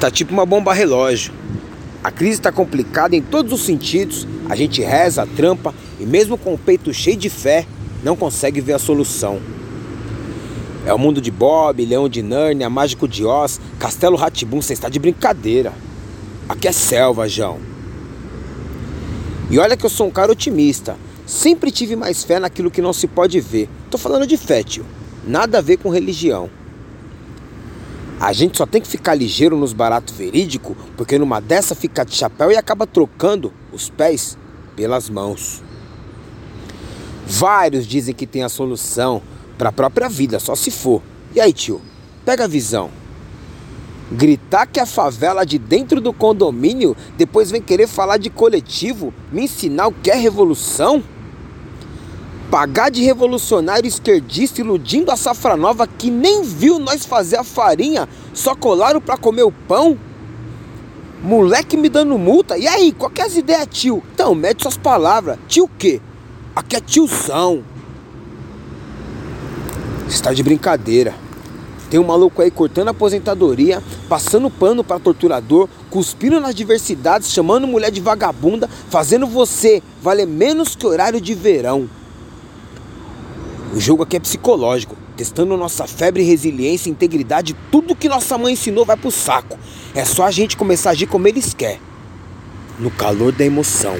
Tá tipo uma bomba relógio. A crise está complicada em todos os sentidos. A gente reza, trampa e mesmo com o peito cheio de fé, não consegue ver a solução. É o mundo de Bob, Leão de Nárnia, Mágico de Oz, Castelo Ratibum, você está de brincadeira. Aqui é selva, João. E olha que eu sou um cara otimista. Sempre tive mais fé naquilo que não se pode ver. Tô falando de fé, tio. Nada a ver com religião. A gente só tem que ficar ligeiro nos baratos verídico, porque numa dessa fica de chapéu e acaba trocando os pés pelas mãos. Vários dizem que tem a solução para a própria vida, só se for. E aí, tio? Pega a visão. Gritar que a favela de dentro do condomínio depois vem querer falar de coletivo, me ensinar o que é revolução? Pagar de revolucionário esquerdista iludindo a safra nova que nem viu nós fazer a farinha, só colaram pra comer o pão? Moleque me dando multa, e aí, qual que é as ideias, tio? Então, mete suas palavras. Tio o quê? Aqui é tiozão. Está de brincadeira. Tem um maluco aí cortando a aposentadoria, passando pano para torturador, cuspindo nas diversidades, chamando mulher de vagabunda, fazendo você valer menos que horário de verão. O jogo aqui é psicológico, testando nossa febre, resiliência, integridade, tudo que nossa mãe ensinou vai pro saco. É só a gente começar a agir como eles querem. No calor da emoção.